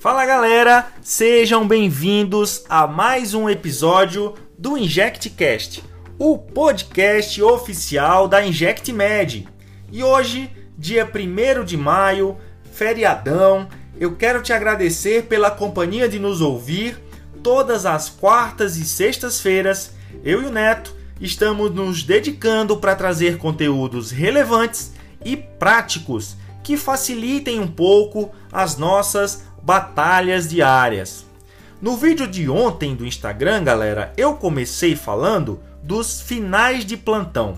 Fala galera, sejam bem-vindos a mais um episódio do InjectCast, o podcast oficial da InjectMed. E hoje, dia 1 de maio, feriadão, eu quero te agradecer pela companhia de nos ouvir todas as quartas e sextas-feiras. Eu e o Neto estamos nos dedicando para trazer conteúdos relevantes e práticos que facilitem um pouco as nossas batalhas diárias. No vídeo de ontem do Instagram, galera, eu comecei falando dos finais de plantão.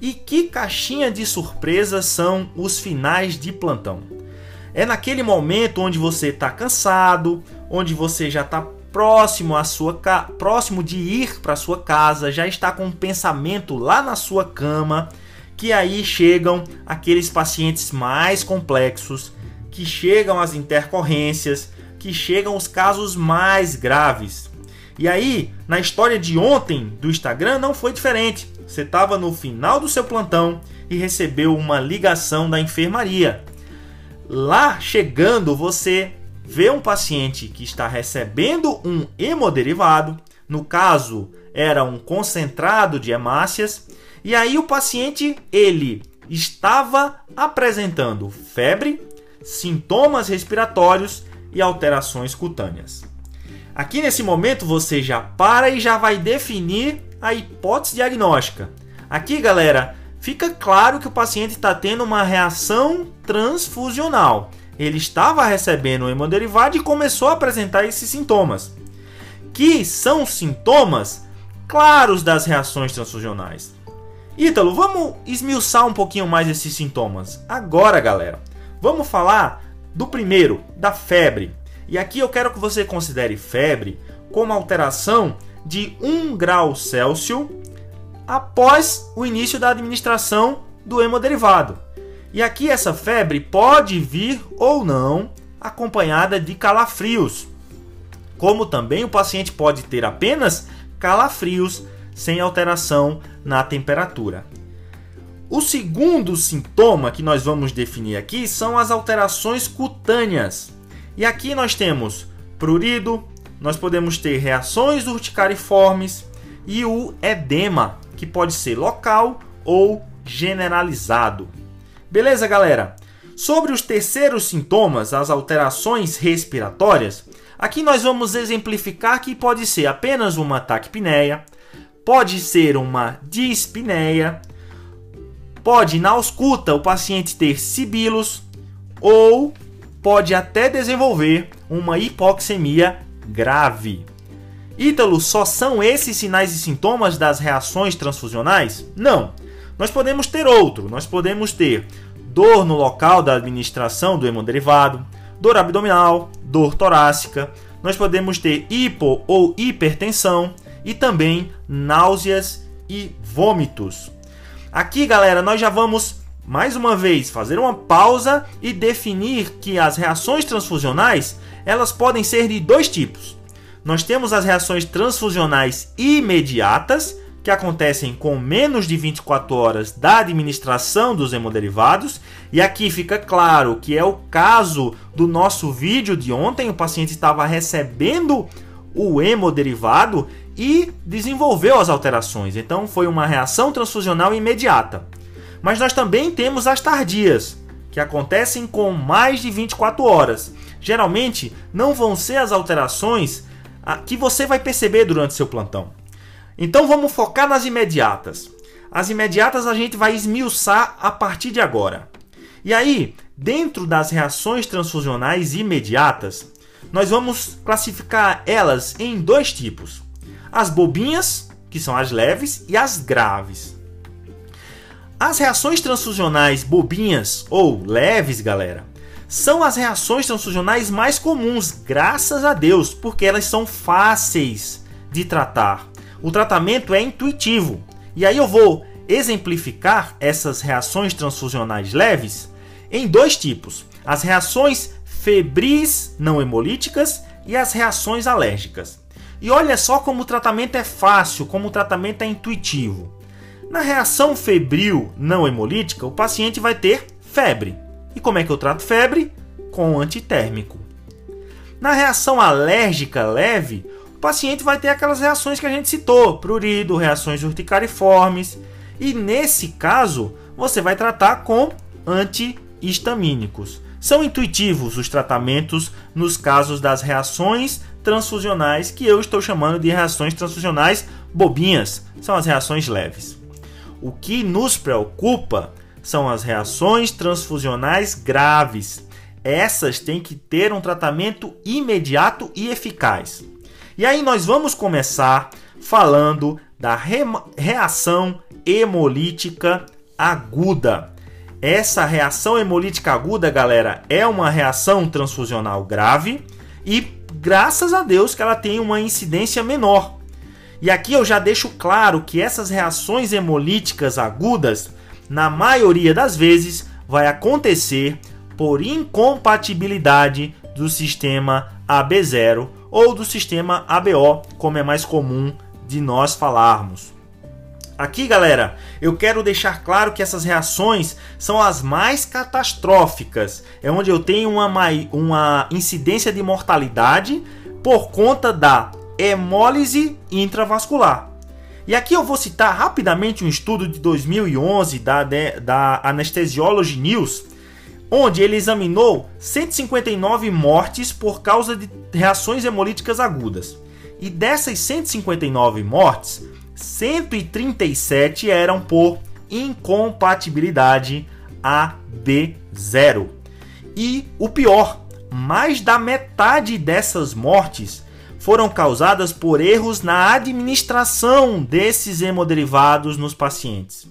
E que caixinha de surpresas são os finais de plantão? É naquele momento onde você está cansado, onde você já está próximo à sua próximo de ir para sua casa, já está com um pensamento lá na sua cama, que aí chegam aqueles pacientes mais complexos que chegam as intercorrências, que chegam os casos mais graves. E aí, na história de ontem do Instagram não foi diferente. Você estava no final do seu plantão e recebeu uma ligação da enfermaria. Lá chegando, você vê um paciente que está recebendo um hemoderivado, no caso era um concentrado de hemácias, e aí o paciente ele estava apresentando febre, sintomas respiratórios e alterações cutâneas. Aqui nesse momento você já para e já vai definir a hipótese diagnóstica. Aqui, galera, fica claro que o paciente está tendo uma reação transfusional. Ele estava recebendo o hemoderivado e começou a apresentar esses sintomas, que são sintomas claros das reações transfusionais. Ítalo, vamos esmiuçar um pouquinho mais esses sintomas. Agora, galera, Vamos falar do primeiro, da febre. E aqui eu quero que você considere febre como alteração de 1 grau Celsius após o início da administração do hemoderivado. E aqui essa febre pode vir ou não acompanhada de calafrios, como também o paciente pode ter apenas calafrios sem alteração na temperatura. O segundo sintoma que nós vamos definir aqui são as alterações cutâneas. E aqui nós temos prurido, nós podemos ter reações urticariformes e o edema, que pode ser local ou generalizado. Beleza, galera? Sobre os terceiros sintomas, as alterações respiratórias, aqui nós vamos exemplificar que pode ser apenas uma taquipneia, pode ser uma dispneia, Pode, na ausculta, o paciente ter sibilos ou pode até desenvolver uma hipoxemia grave. Ítalo, só são esses sinais e sintomas das reações transfusionais? Não. Nós podemos ter outro. Nós podemos ter dor no local da administração do hemoderivado, dor abdominal, dor torácica. Nós podemos ter hipo ou hipertensão e também náuseas e vômitos. Aqui, galera, nós já vamos mais uma vez fazer uma pausa e definir que as reações transfusionais, elas podem ser de dois tipos. Nós temos as reações transfusionais imediatas, que acontecem com menos de 24 horas da administração dos hemoderivados, e aqui fica claro que é o caso do nosso vídeo de ontem, o paciente estava recebendo o hemoderivado e desenvolveu as alterações. Então foi uma reação transfusional imediata. Mas nós também temos as tardias, que acontecem com mais de 24 horas. Geralmente não vão ser as alterações ah, que você vai perceber durante seu plantão. Então vamos focar nas imediatas. As imediatas a gente vai esmiuçar a partir de agora. E aí, dentro das reações transfusionais imediatas, nós vamos classificar elas em dois tipos: as bobinhas, que são as leves, e as graves. As reações transfusionais bobinhas ou leves, galera, são as reações transfusionais mais comuns, graças a Deus, porque elas são fáceis de tratar. O tratamento é intuitivo. E aí eu vou exemplificar essas reações transfusionais leves em dois tipos: as reações febris não hemolíticas e as reações alérgicas. E olha só como o tratamento é fácil, como o tratamento é intuitivo. Na reação febril não hemolítica, o paciente vai ter febre. E como é que eu trato febre? Com antitérmico. Na reação alérgica leve, o paciente vai ter aquelas reações que a gente citou, prurido, reações urticariformes, e nesse caso, você vai tratar com antihistamínicos. São intuitivos os tratamentos nos casos das reações transfusionais, que eu estou chamando de reações transfusionais bobinhas, são as reações leves. O que nos preocupa são as reações transfusionais graves. Essas têm que ter um tratamento imediato e eficaz. E aí nós vamos começar falando da re reação hemolítica aguda. Essa reação hemolítica aguda, galera, é uma reação transfusional grave e graças a Deus que ela tem uma incidência menor. E aqui eu já deixo claro que essas reações hemolíticas agudas na maioria das vezes, vai acontecer por incompatibilidade do sistema AB0 ou do sistema ABO, como é mais comum de nós falarmos. Aqui, galera, eu quero deixar claro que essas reações são as mais catastróficas. É onde eu tenho uma, uma incidência de mortalidade por conta da hemólise intravascular. E aqui eu vou citar rapidamente um estudo de 2011 da, da Anesthesiology News, onde ele examinou 159 mortes por causa de reações hemolíticas agudas. E dessas 159 mortes, 137 eram por incompatibilidade AB0. E o pior, mais da metade dessas mortes foram causadas por erros na administração desses hemoderivados nos pacientes.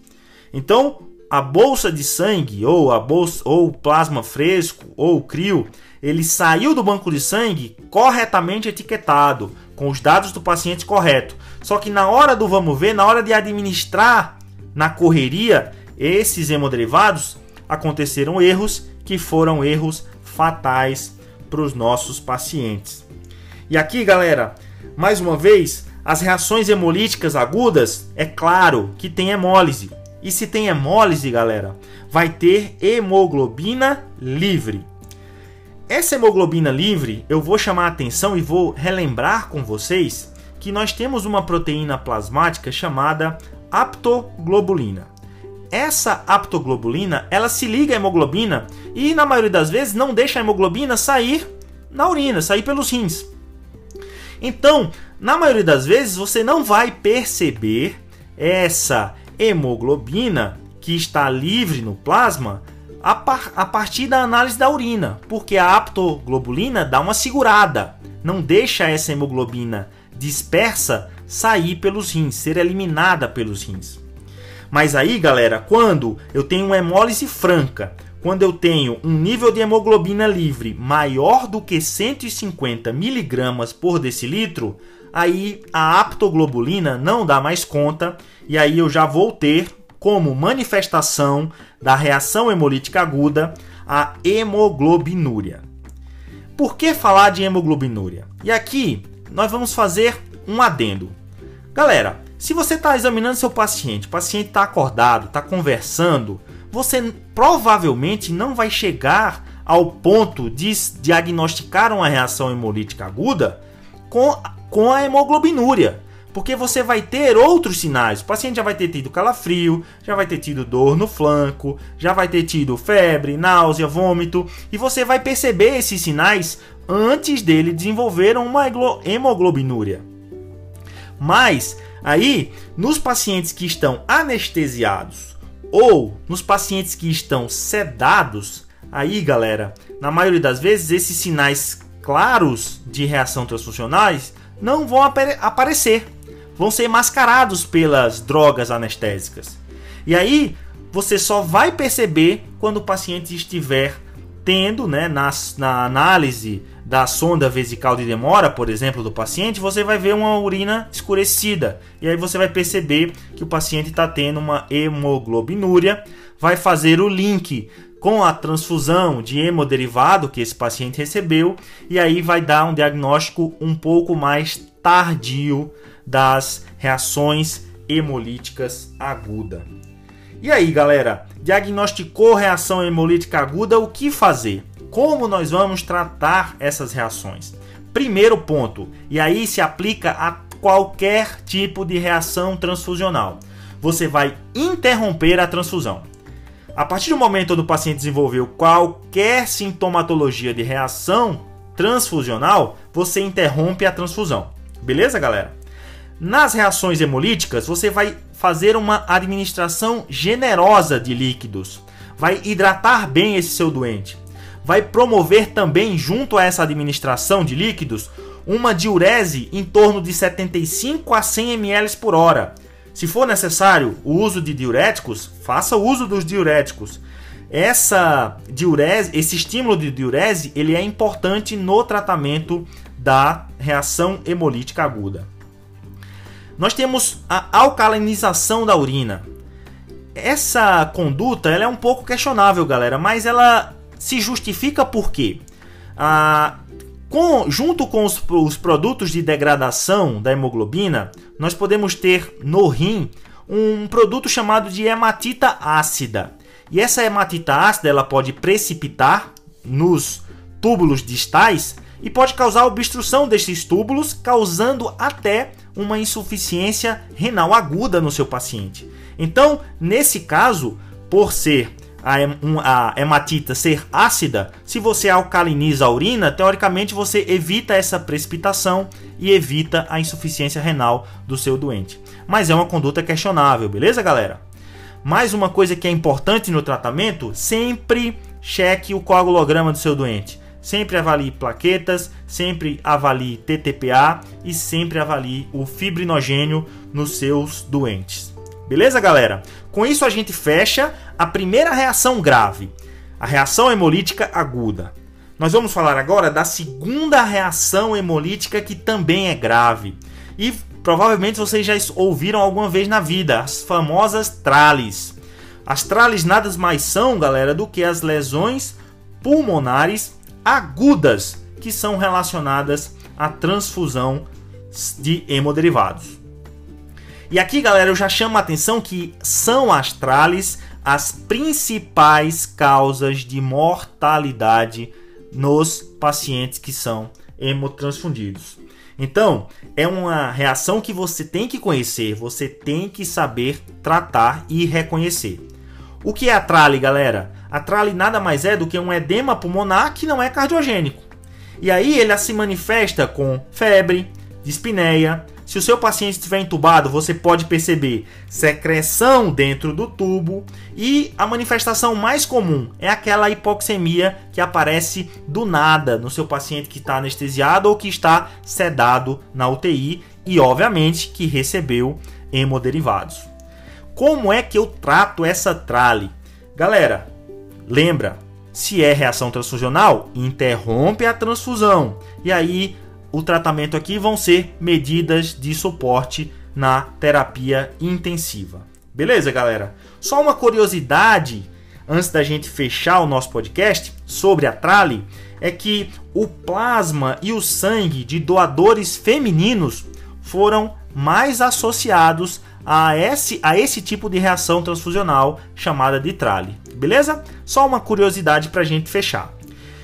Então, a bolsa de sangue ou a bolsa ou plasma fresco ou crio, ele saiu do banco de sangue corretamente etiquetado, com os dados do paciente correto. Só que na hora do vamos ver, na hora de administrar na correria esses hemoderivados, aconteceram erros que foram erros fatais para os nossos pacientes. E aqui, galera, mais uma vez, as reações hemolíticas agudas, é claro que tem hemólise. E se tem hemólise, galera, vai ter hemoglobina livre. Essa hemoglobina livre, eu vou chamar a atenção e vou relembrar com vocês que nós temos uma proteína plasmática chamada aptoglobulina. Essa aptoglobulina, ela se liga à hemoglobina e na maioria das vezes não deixa a hemoglobina sair na urina, sair pelos rins. Então, na maioria das vezes, você não vai perceber essa hemoglobina que está livre no plasma a, par a partir da análise da urina, porque a aptoglobulina dá uma segurada, não deixa essa hemoglobina dispersa sair pelos rins, ser eliminada pelos rins. Mas aí, galera, quando eu tenho uma hemólise franca, quando eu tenho um nível de hemoglobina livre maior do que 150 miligramas por decilitro, aí a aptoglobulina não dá mais conta e aí eu já vou ter como manifestação da reação hemolítica aguda a hemoglobinúria. Por que falar de hemoglobinúria? E aqui nós vamos fazer um adendo. Galera, se você está examinando seu paciente, o paciente está acordado, está conversando, você provavelmente não vai chegar ao ponto de diagnosticar uma reação hemolítica aguda com, com a hemoglobinúria. Porque você vai ter outros sinais. O paciente já vai ter tido calafrio, já vai ter tido dor no flanco, já vai ter tido febre, náusea, vômito. E você vai perceber esses sinais antes dele desenvolver uma hemoglobinúria. Mas aí, nos pacientes que estão anestesiados ou nos pacientes que estão sedados, aí galera, na maioria das vezes esses sinais claros de reação transfuncionais não vão aparecer, vão ser mascarados pelas drogas anestésicas. E aí você só vai perceber quando o paciente estiver tendo, né, na, na análise da sonda vesical de demora, por exemplo, do paciente, você vai ver uma urina escurecida. E aí você vai perceber que o paciente está tendo uma hemoglobinúria. Vai fazer o link com a transfusão de hemoderivado que esse paciente recebeu. E aí vai dar um diagnóstico um pouco mais tardio das reações hemolíticas aguda. E aí, galera, diagnosticou reação hemolítica aguda, o que fazer? Como nós vamos tratar essas reações? Primeiro ponto, e aí se aplica a qualquer tipo de reação transfusional. Você vai interromper a transfusão. A partir do momento onde o paciente desenvolveu qualquer sintomatologia de reação transfusional, você interrompe a transfusão. Beleza, galera? Nas reações hemolíticas, você vai fazer uma administração generosa de líquidos. Vai hidratar bem esse seu doente. Vai promover também, junto a essa administração de líquidos, uma diurese em torno de 75 a 100 ml por hora se for necessário o uso de diuréticos, faça uso dos diuréticos. Essa diurese, esse estímulo de diurese, ele é importante no tratamento da reação hemolítica aguda. Nós temos a alcalinização da urina. Essa conduta ela é um pouco questionável, galera, mas ela se justifica por quê? Ah, com, junto com os, os produtos de degradação da hemoglobina, nós podemos ter no rim um produto chamado de hematita ácida. E essa hematita ácida ela pode precipitar nos túbulos distais e pode causar obstrução desses túbulos, causando até uma insuficiência renal aguda no seu paciente. Então, nesse caso, por ser a, hematita ser ácida, se você alcaliniza a urina, teoricamente você evita essa precipitação e evita a insuficiência renal do seu doente. Mas é uma conduta questionável, beleza, galera? Mais uma coisa que é importante no tratamento, sempre cheque o coagulograma do seu doente. Sempre avalie plaquetas, sempre avalie TTPA e sempre avalie o fibrinogênio nos seus doentes. Beleza, galera? Com isso a gente fecha a primeira reação grave, a reação hemolítica aguda. Nós vamos falar agora da segunda reação hemolítica que também é grave. E provavelmente vocês já ouviram alguma vez na vida, as famosas trales. As trales nada mais são, galera, do que as lesões pulmonares agudas que são relacionadas à transfusão de hemoderivados. E aqui, galera, eu já chamo a atenção que são as trales as principais causas de mortalidade nos pacientes que são hemotransfundidos. Então, é uma reação que você tem que conhecer, você tem que saber tratar e reconhecer. O que é a trale, galera? A trale nada mais é do que um edema pulmonar que não é cardiogênico. E aí ele se manifesta com febre, dispneia, se o seu paciente estiver entubado, você pode perceber secreção dentro do tubo e a manifestação mais comum é aquela hipoxemia que aparece do nada no seu paciente que está anestesiado ou que está sedado na UTI e, obviamente, que recebeu hemoderivados. Como é que eu trato essa trale? Galera, lembra, se é reação transfusional, interrompe a transfusão. E aí o tratamento aqui vão ser medidas de suporte na terapia intensiva. Beleza, galera? Só uma curiosidade antes da gente fechar o nosso podcast sobre a trale é que o plasma e o sangue de doadores femininos foram mais associados a esse, a esse tipo de reação transfusional chamada de trale. Beleza? Só uma curiosidade para a gente fechar.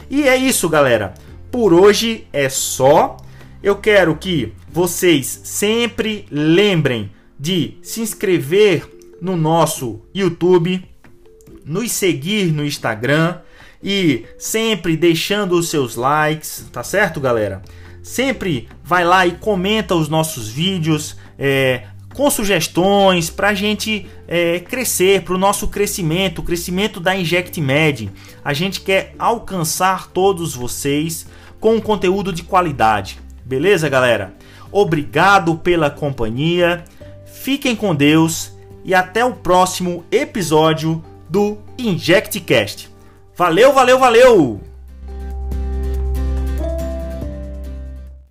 E é isso, galera. Por hoje é só. Eu quero que vocês sempre lembrem de se inscrever no nosso YouTube, nos seguir no Instagram e sempre deixando os seus likes, tá certo, galera? Sempre vai lá e comenta os nossos vídeos é, com sugestões para a gente é, crescer, para o nosso crescimento, o crescimento da Inject Med. A gente quer alcançar todos vocês com um conteúdo de qualidade. Beleza, galera? Obrigado pela companhia. Fiquem com Deus e até o próximo episódio do InjectCast. Valeu, valeu, valeu!